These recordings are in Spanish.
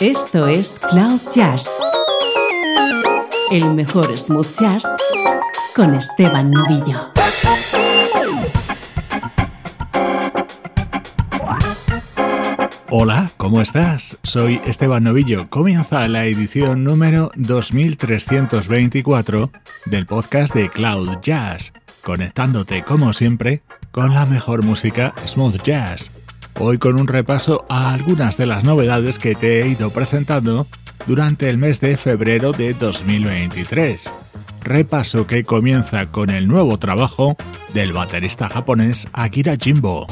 Esto es Cloud Jazz, el mejor smooth jazz con Esteban Novillo. Hola, ¿cómo estás? Soy Esteban Novillo. Comienza la edición número 2324 del podcast de Cloud Jazz, conectándote como siempre con la mejor música smooth jazz. Hoy con un repaso a algunas de las novedades que te he ido presentando durante el mes de febrero de 2023. Repaso que comienza con el nuevo trabajo del baterista japonés Akira Jimbo.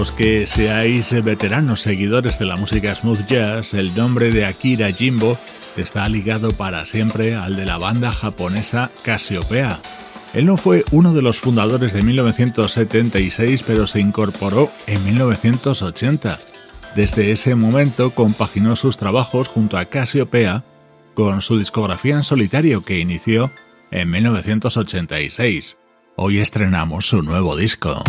Los que seáis veteranos seguidores de la música smooth jazz, el nombre de Akira Jimbo está ligado para siempre al de la banda japonesa Cassiopeia. Él no fue uno de los fundadores de 1976, pero se incorporó en 1980. Desde ese momento compaginó sus trabajos junto a Cassiopeia con su discografía en solitario que inició en 1986. Hoy estrenamos su nuevo disco.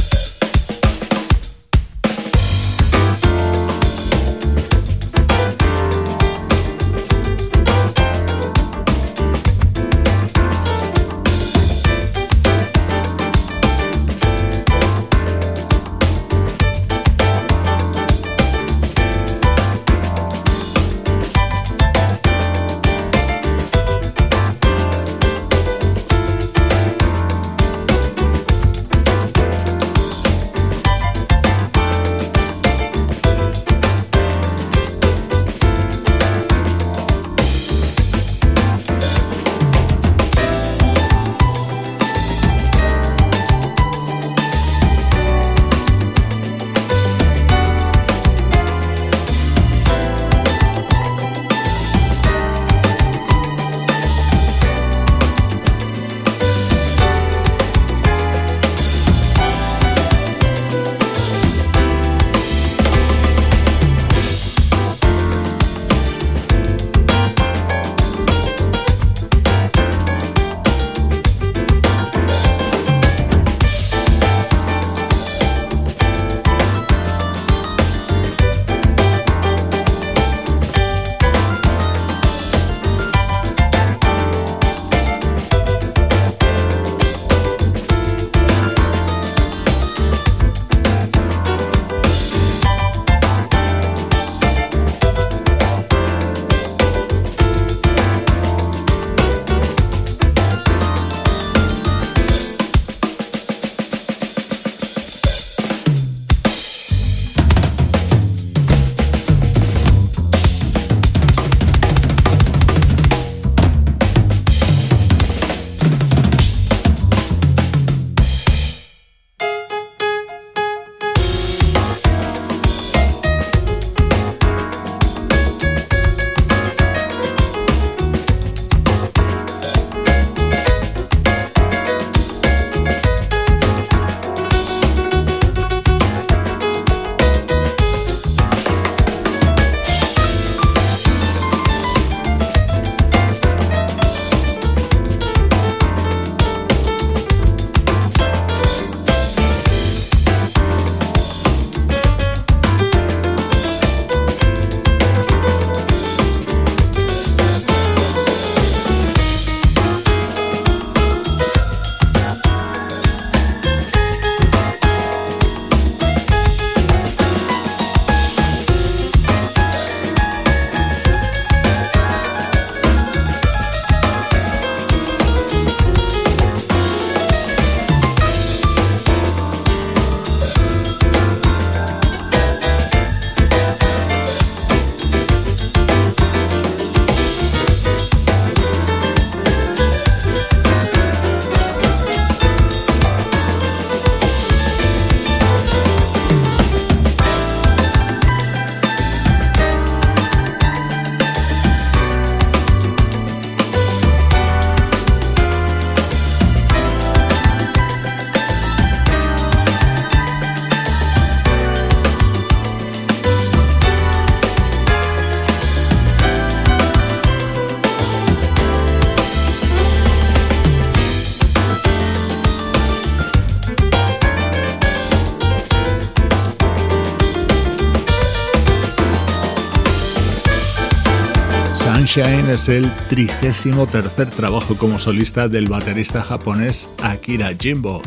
Sunshine es el trigésimo tercer trabajo como solista del baterista japonés Akira Jimbo.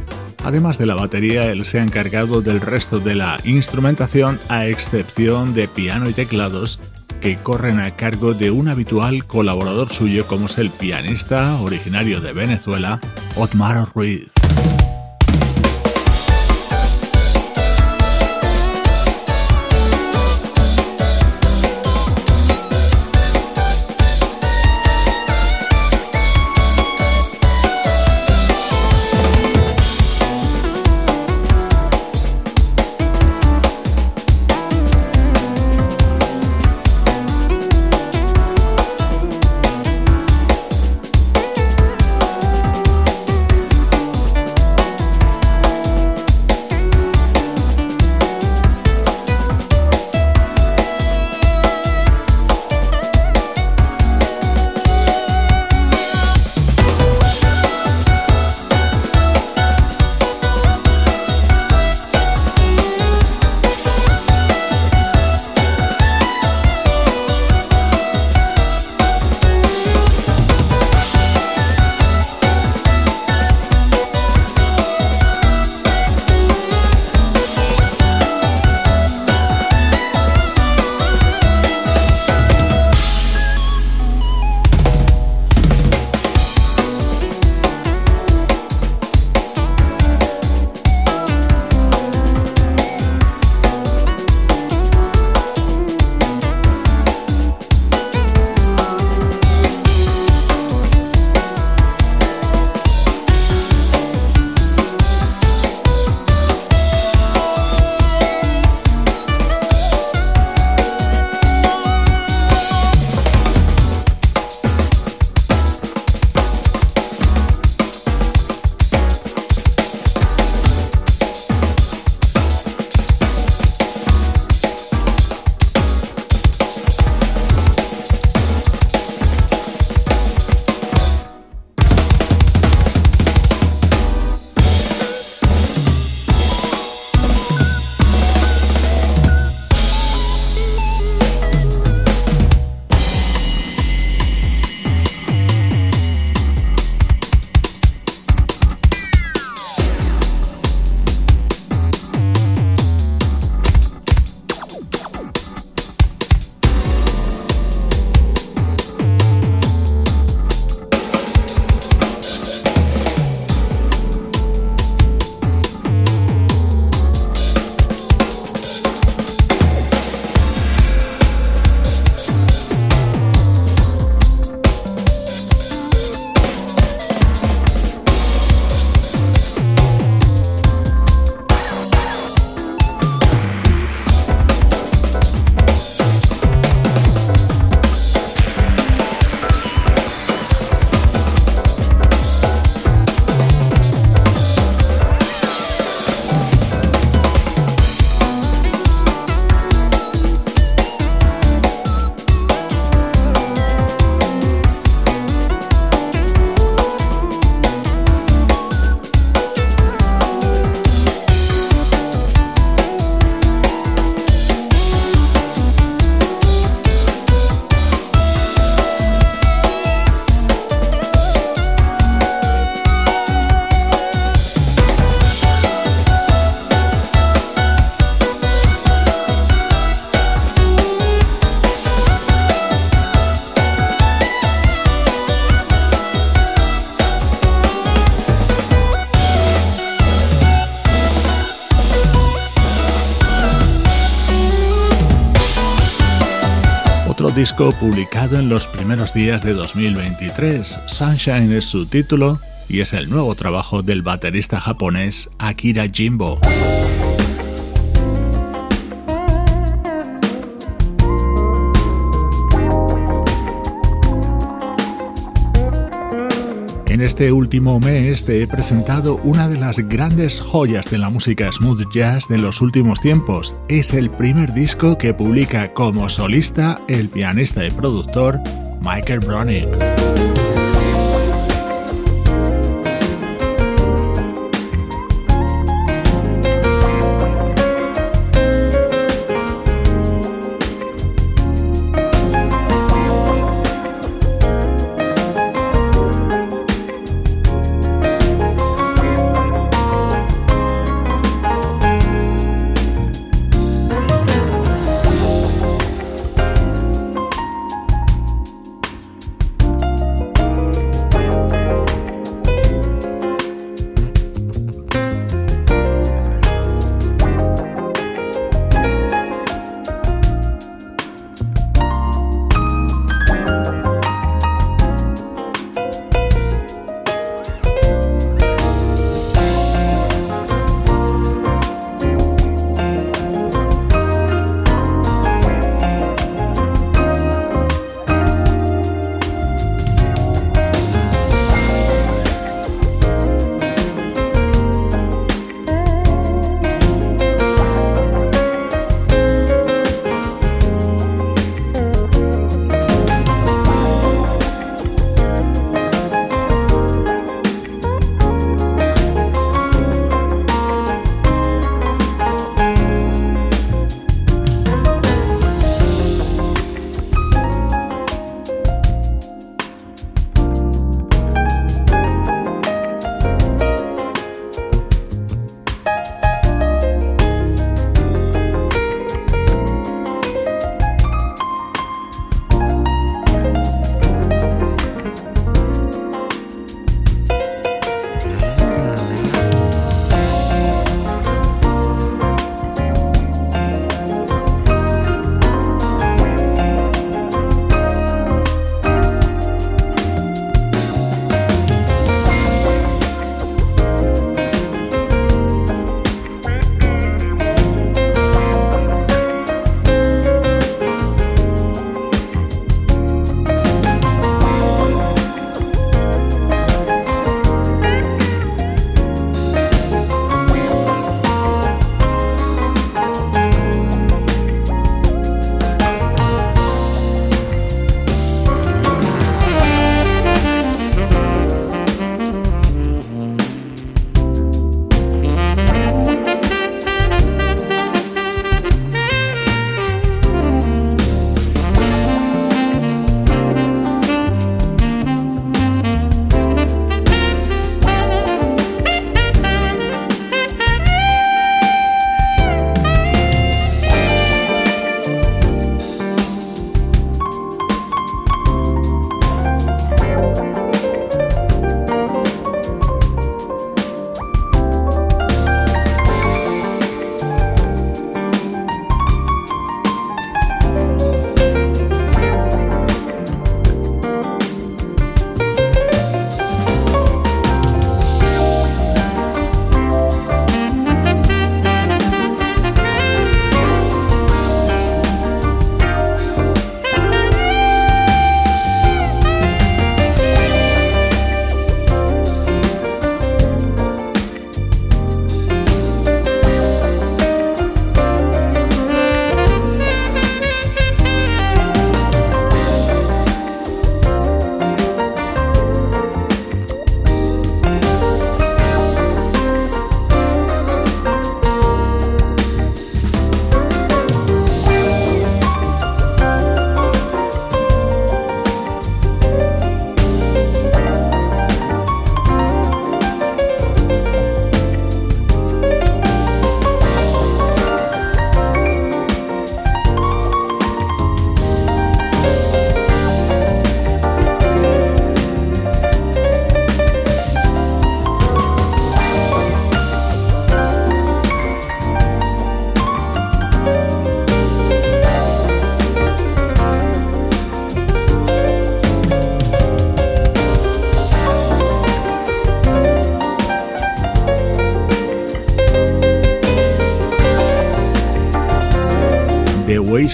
Además de la batería, él se ha encargado del resto de la instrumentación a excepción de piano y teclados que corren a cargo de un habitual colaborador suyo como es el pianista originario de Venezuela, Otmar Ruiz. Disco publicado en los primeros días de 2023. Sunshine es su título y es el nuevo trabajo del baterista japonés Akira Jimbo. Este último mes te he presentado una de las grandes joyas de la música smooth jazz de los últimos tiempos. Es el primer disco que publica como solista el pianista y productor Michael Bronick.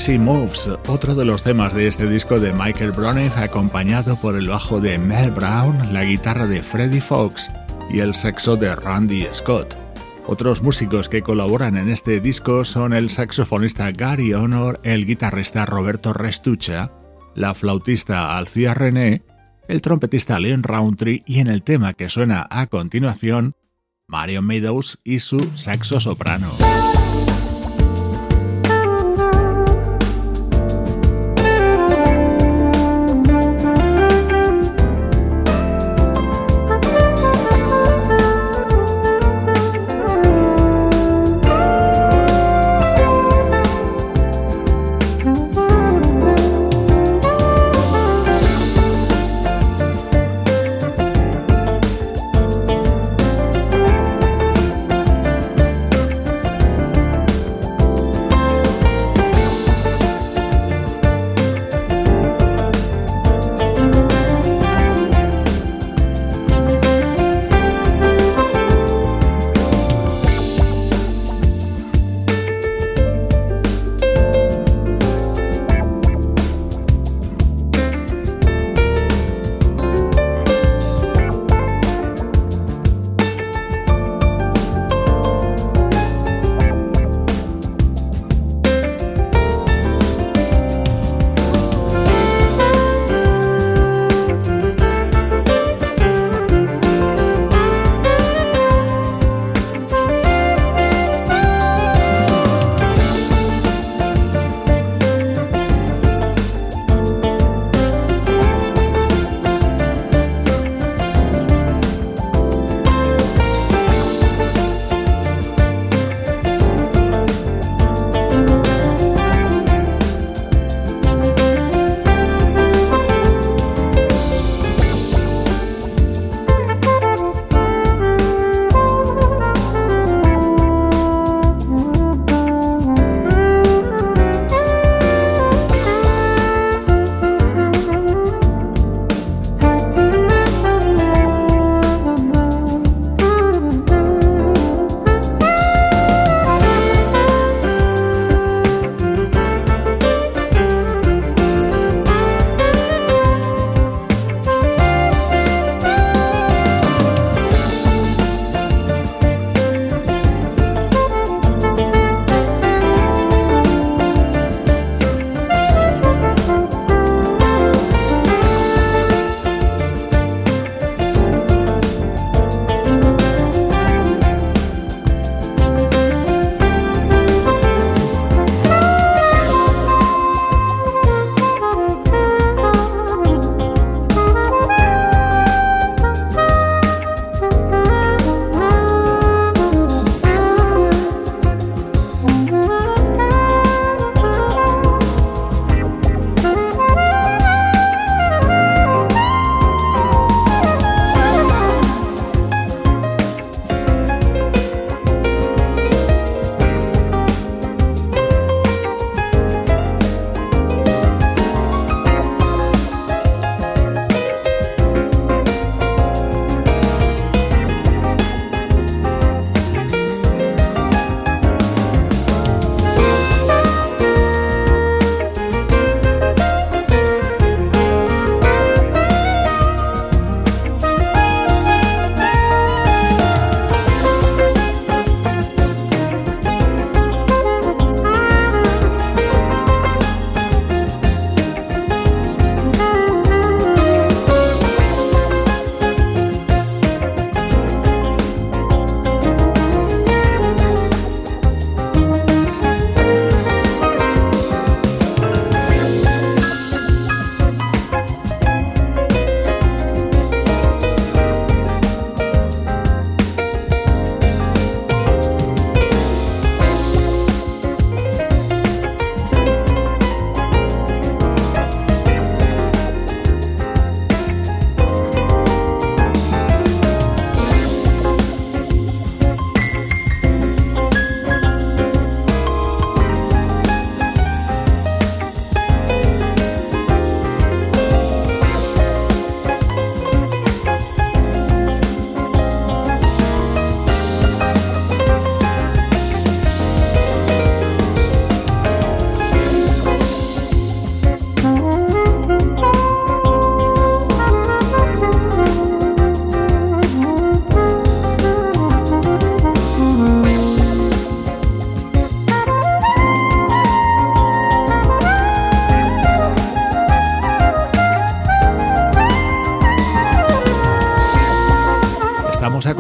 Crazy Moves, otro de los temas de este disco de Michael Broniff, acompañado por el bajo de Mel Brown, la guitarra de Freddie Fox y el saxo de Randy Scott. Otros músicos que colaboran en este disco son el saxofonista Gary Honor, el guitarrista Roberto Restucha, la flautista Alcia René, el trompetista Leon Roundtree y en el tema que suena a continuación, Mario Meadows y su saxo soprano.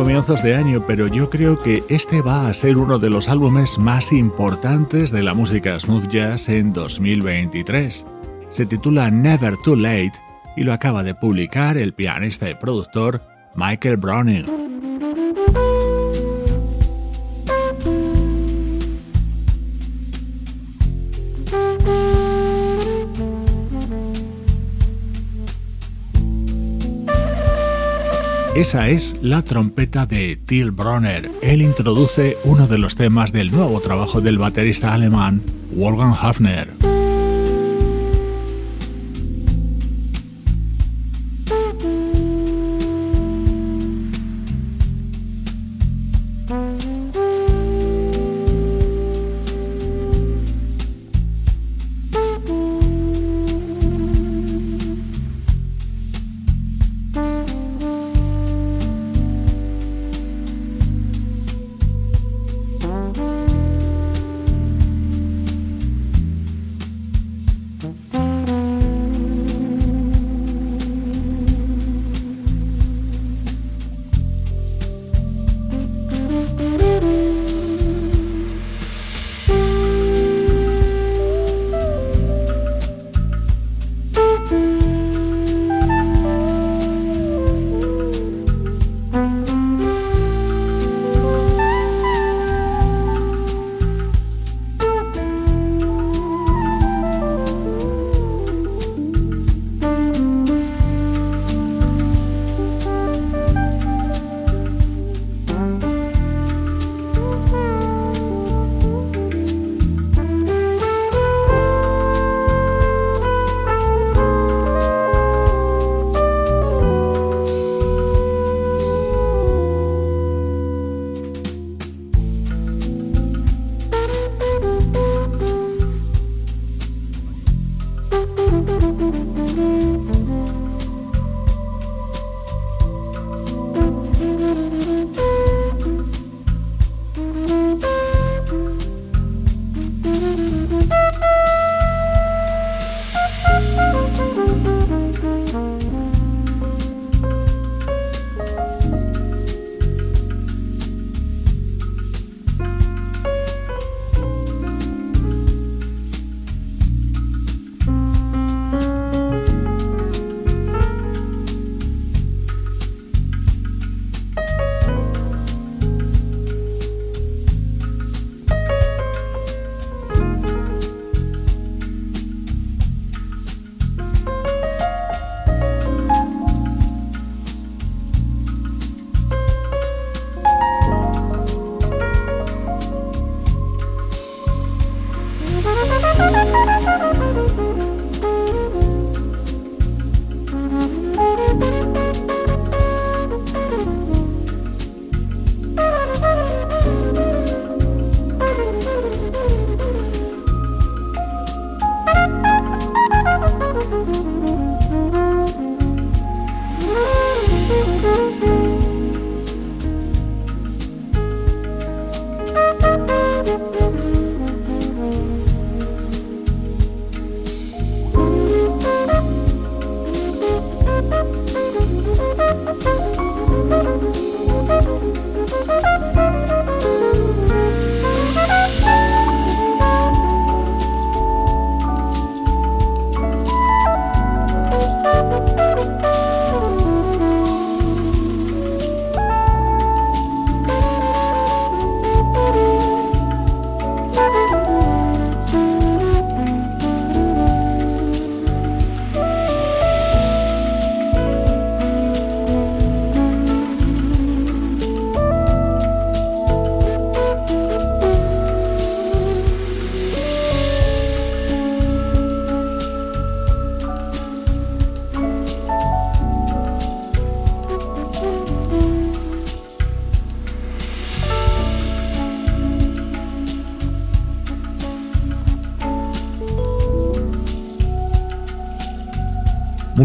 Comienzos de año, pero yo creo que este va a ser uno de los álbumes más importantes de la música smooth jazz en 2023. Se titula Never Too Late y lo acaba de publicar el pianista y productor Michael Browning. Esa es la trompeta de Till Bronner. Él introduce uno de los temas del nuevo trabajo del baterista alemán Wolfgang Hafner.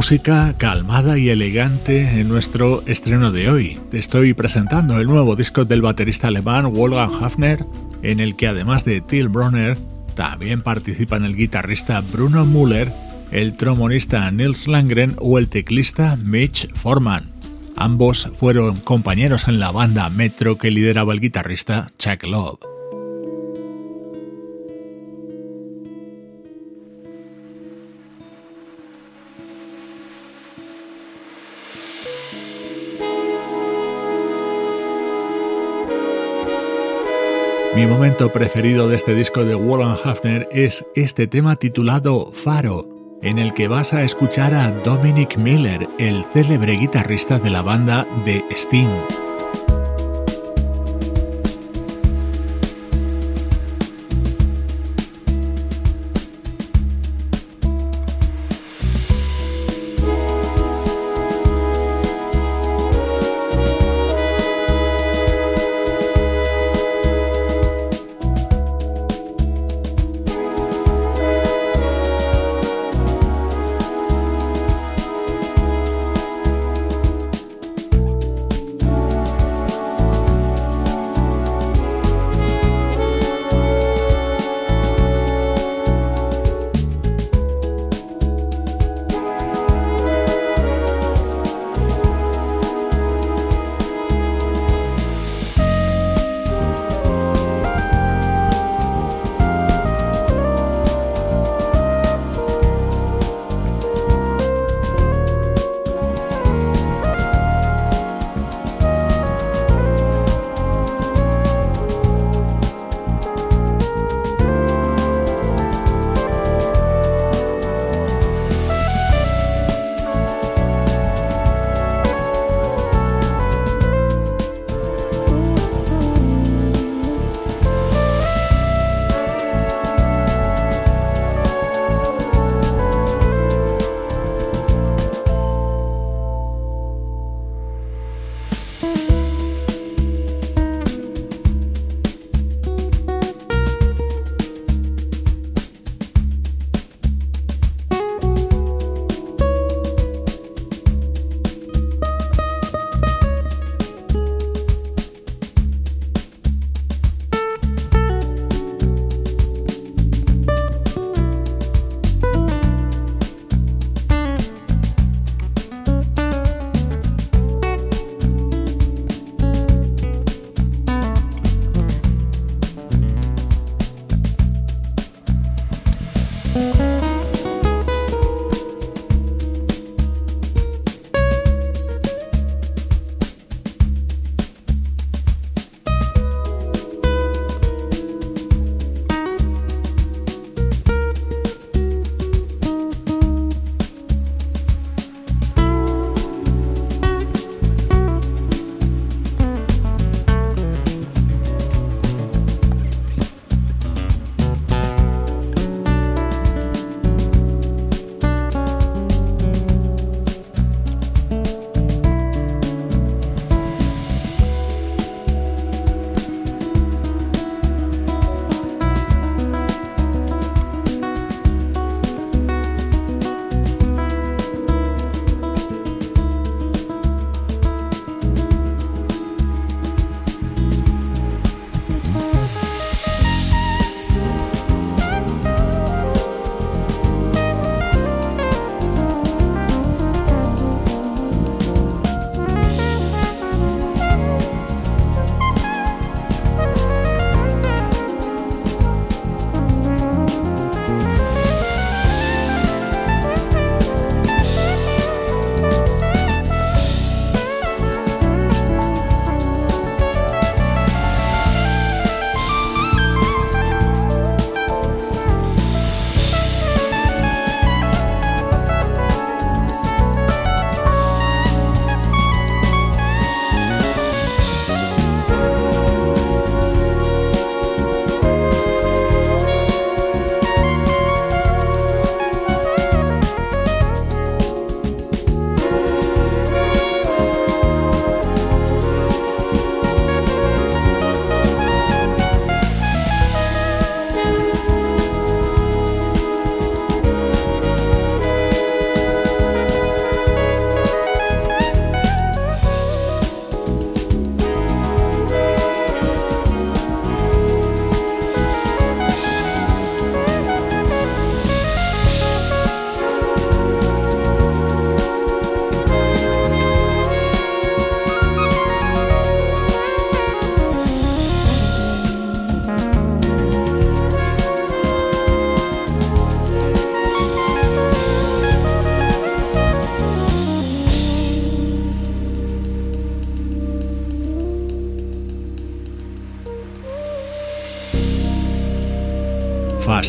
Música calmada y elegante en nuestro estreno de hoy. Te estoy presentando el nuevo disco del baterista alemán Wolfgang Hafner, en el que además de Till Bronner, también participan el guitarrista Bruno Müller, el trombonista Nils Langren o el teclista Mitch Forman. Ambos fueron compañeros en la banda Metro que lideraba el guitarrista Chuck Love. Mi momento preferido de este disco de Warren Hafner es este tema titulado Faro, en el que vas a escuchar a Dominic Miller, el célebre guitarrista de la banda de Sting.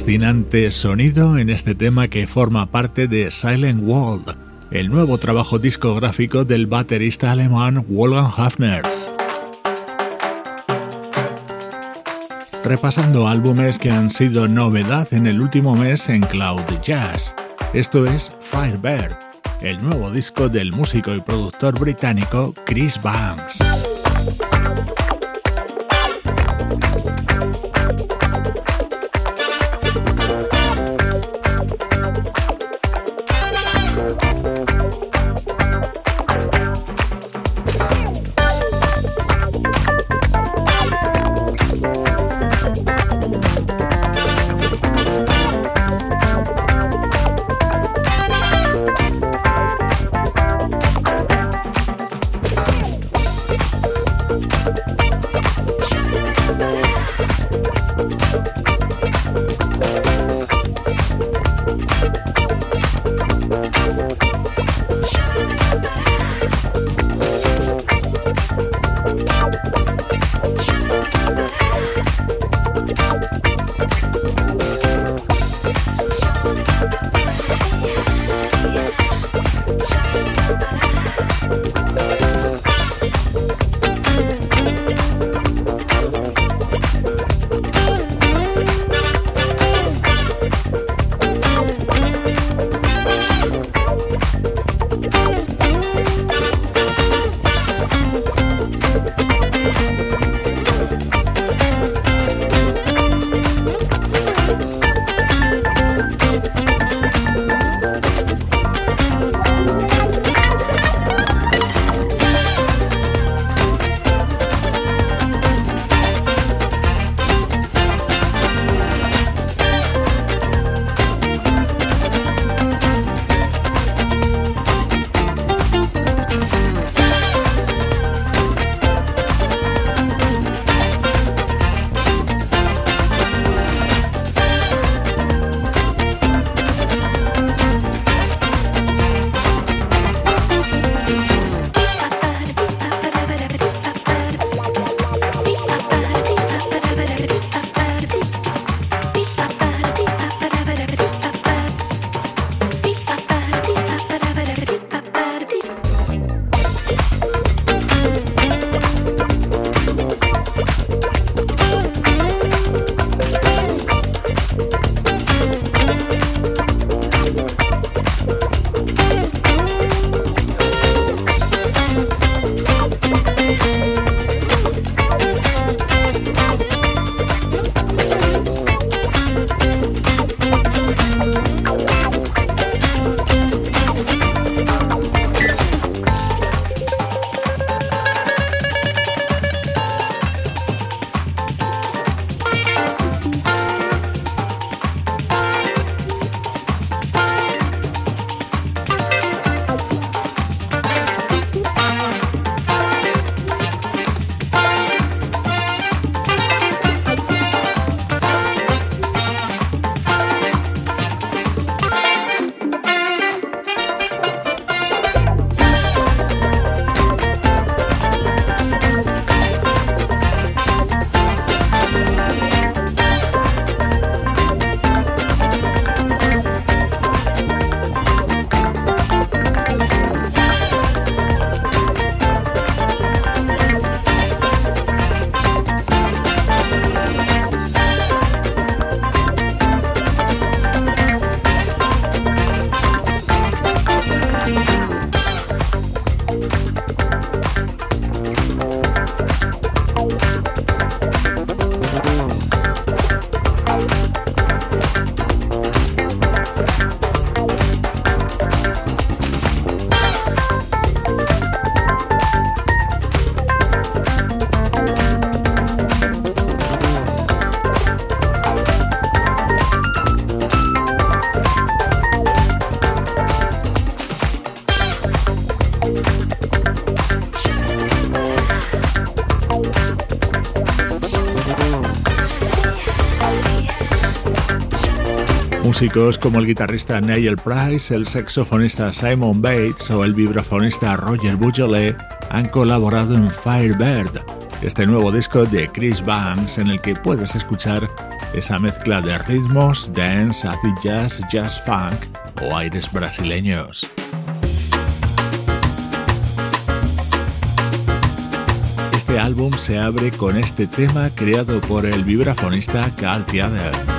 Fascinante sonido en este tema que forma parte de Silent World, el nuevo trabajo discográfico del baterista alemán Wolfgang Hafner. Repasando álbumes que han sido novedad en el último mes en Cloud Jazz. Esto es Firebird, el nuevo disco del músico y productor británico Chris Banks. Músicos como el guitarrista Nigel Price, el saxofonista Simon Bates o el vibrafonista Roger Bujolet han colaborado en Firebird, este nuevo disco de Chris Banks en el que puedes escuchar esa mezcla de ritmos, dance, acid jazz, jazz funk o aires brasileños. Este álbum se abre con este tema creado por el vibrafonista Carl Theater.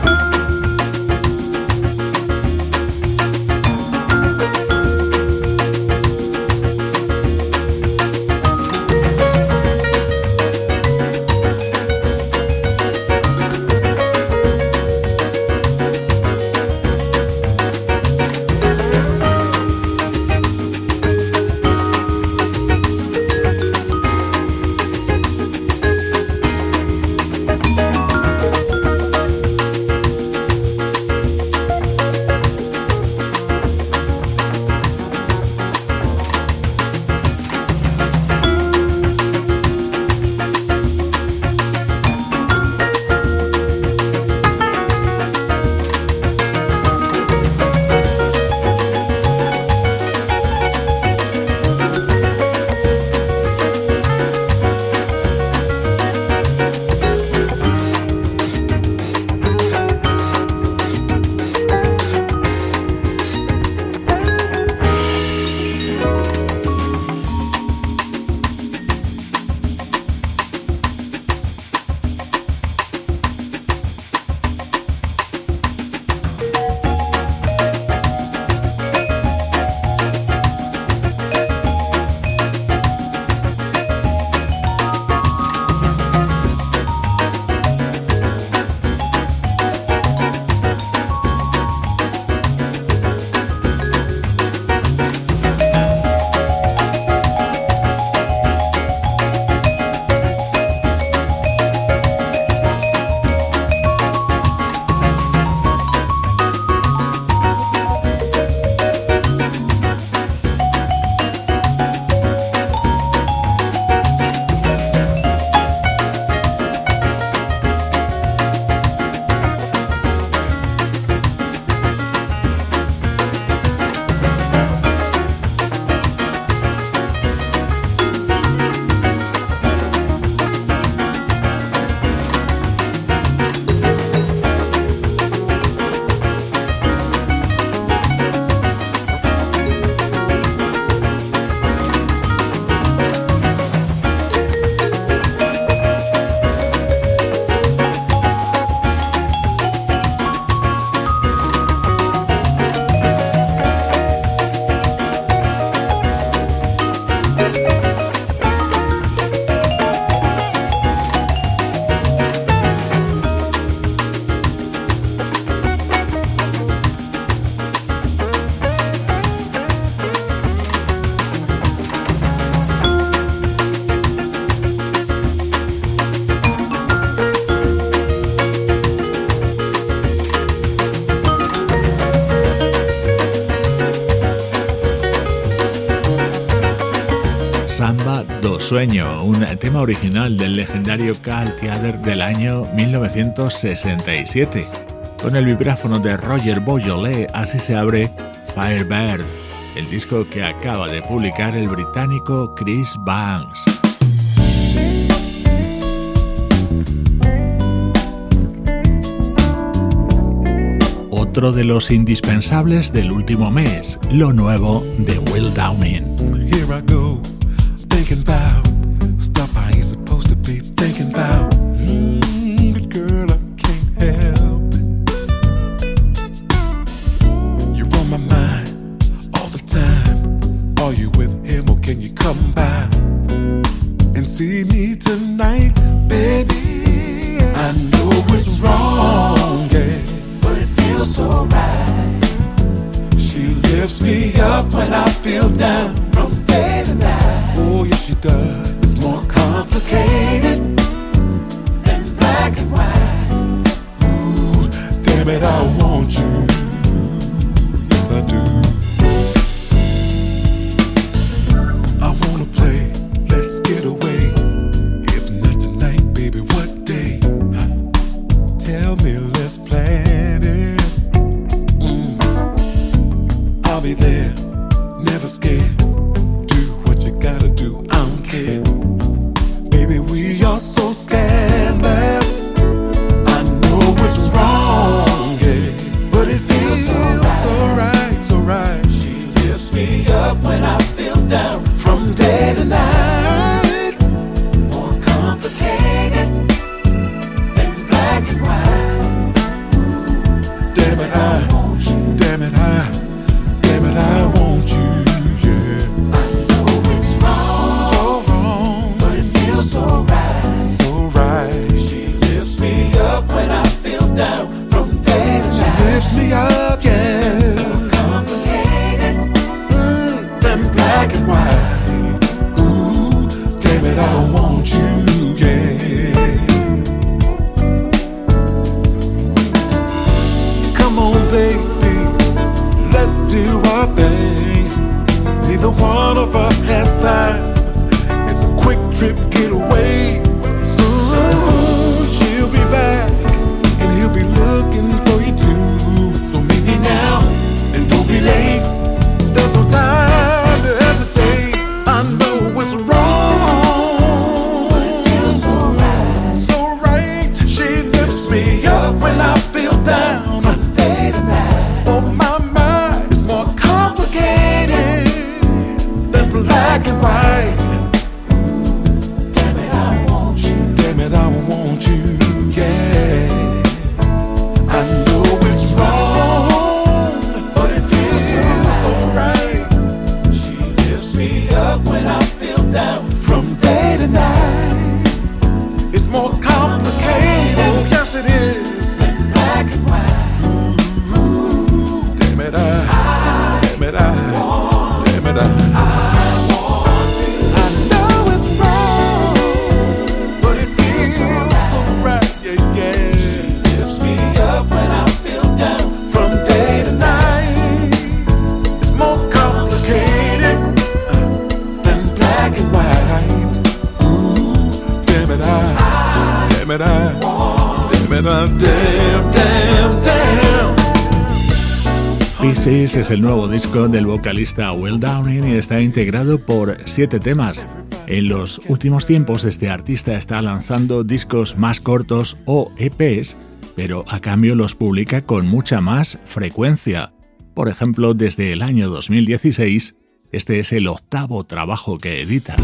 Sueño, un tema original del legendario Carl Theater del año 1967. Con el vibráfono de Roger Boyolé, así se abre Firebird, el disco que acaba de publicar el británico Chris Banks. Otro de los indispensables del último mes, lo nuevo de Will Downing. can bow. black and white. Es el nuevo disco del vocalista Will Downing y está integrado por siete temas. En los últimos tiempos este artista está lanzando discos más cortos o EPs, pero a cambio los publica con mucha más frecuencia. Por ejemplo, desde el año 2016, este es el octavo trabajo que edita.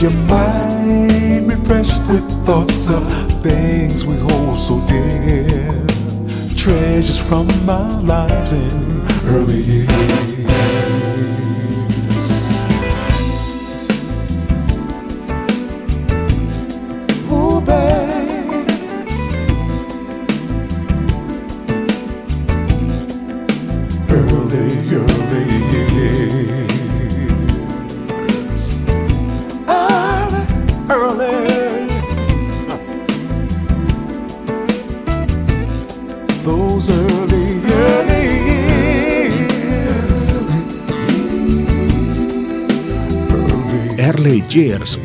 Your mind refreshed with thoughts of things we hold so dear. Treasures from our lives in early years.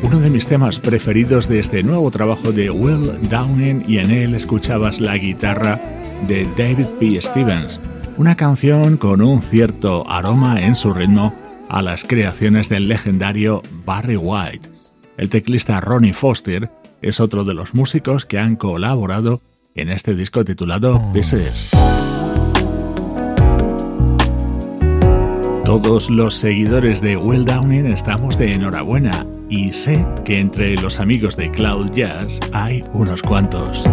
Uno de mis temas preferidos de este nuevo trabajo de Will Downing y en él escuchabas la guitarra de David P. Stevens, una canción con un cierto aroma en su ritmo a las creaciones del legendario Barry White. El teclista Ronnie Foster es otro de los músicos que han colaborado en este disco titulado Pieces. Todos los seguidores de Will Downing estamos de enhorabuena y sé que entre los amigos de Cloud Jazz hay unos cuantos.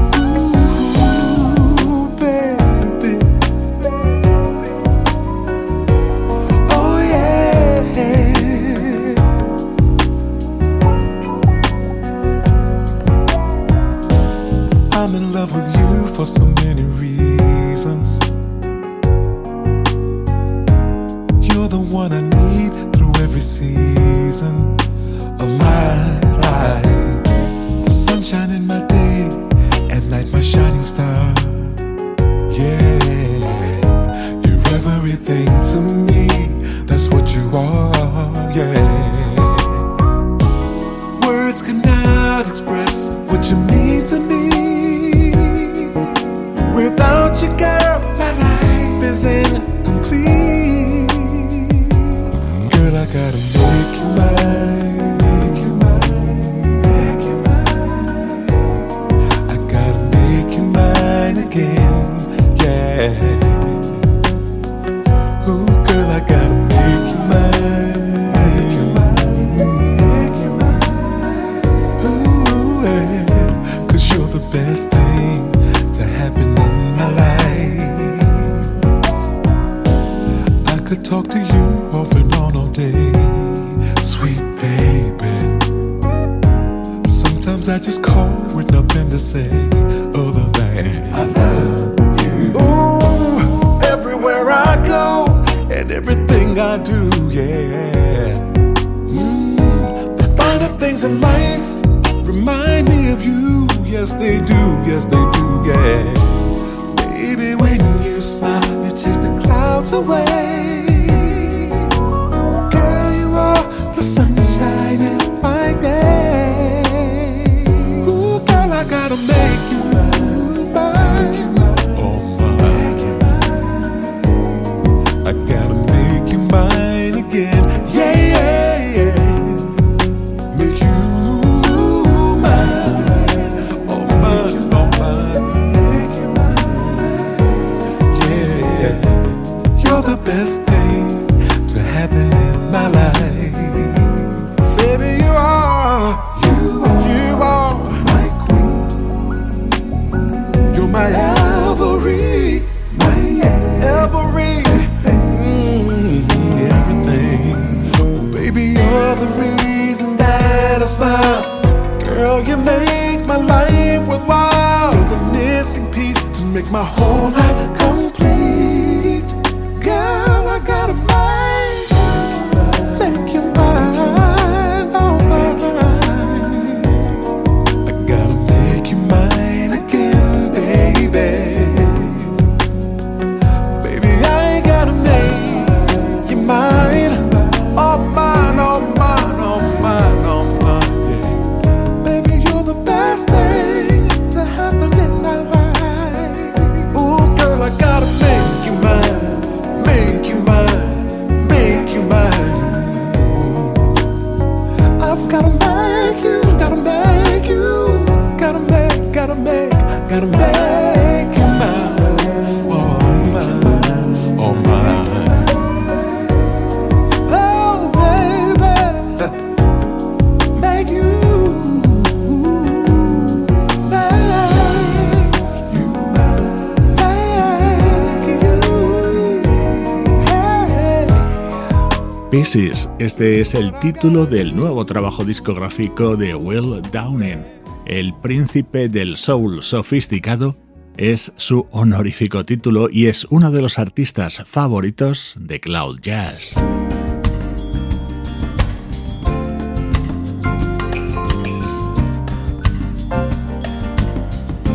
Este es el título del nuevo trabajo discográfico de Will Downing. El príncipe del soul sofisticado es su honorífico título y es uno de los artistas favoritos de Cloud Jazz.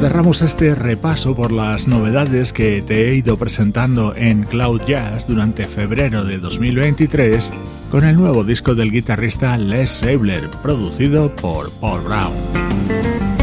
cerramos este repaso por las novedades que te he ido presentando en Cloud Jazz durante febrero de 2023 con el nuevo disco del guitarrista Les Sabler, producido por Paul Brown.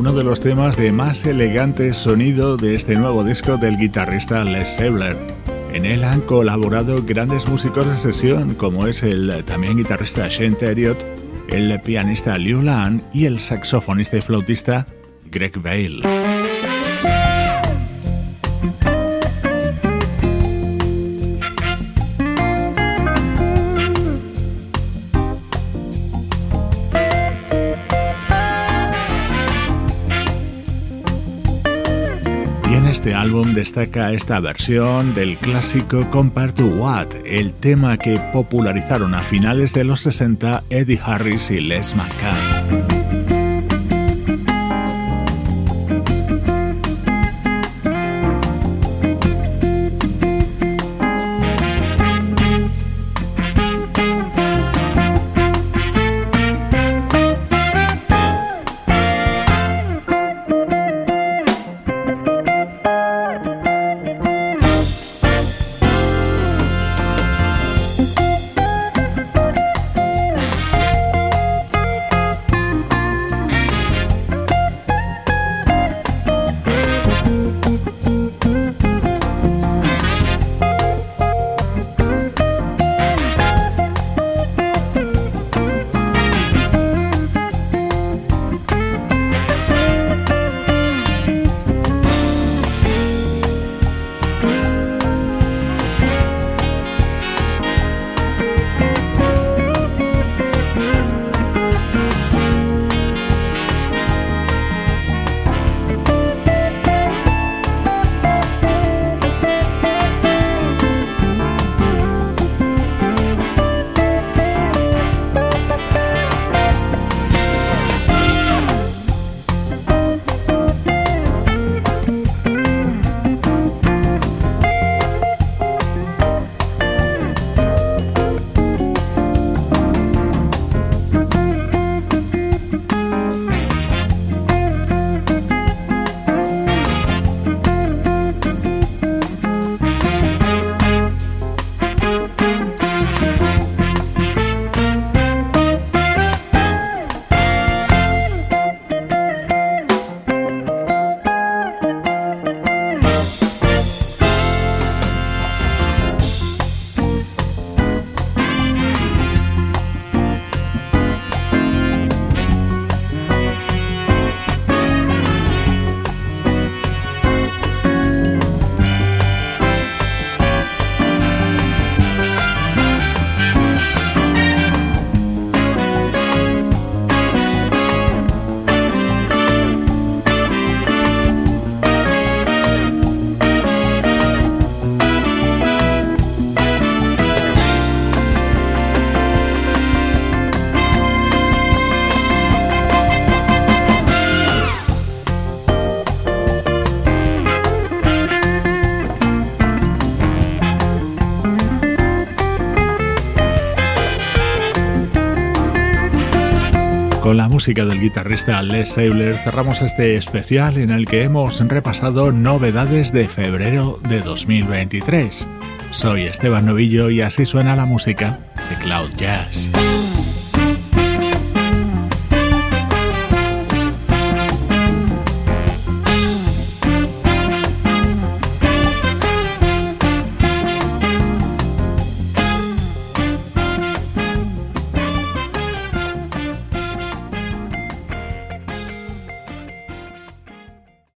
Uno de los temas de más elegante sonido de este nuevo disco del guitarrista Les Sabler. En él han colaborado grandes músicos de sesión como es el también guitarrista Shane Terriot, el pianista Liu Lan y el saxofonista y flautista Greg Vale. Destaca esta versión del clásico Compare to What, el tema que popularizaron a finales de los 60 Eddie Harris y Les McCann. Música del guitarrista Les Sabler cerramos este especial en el que hemos repasado novedades de febrero de 2023. Soy Esteban Novillo y así suena la música de Cloud Jazz.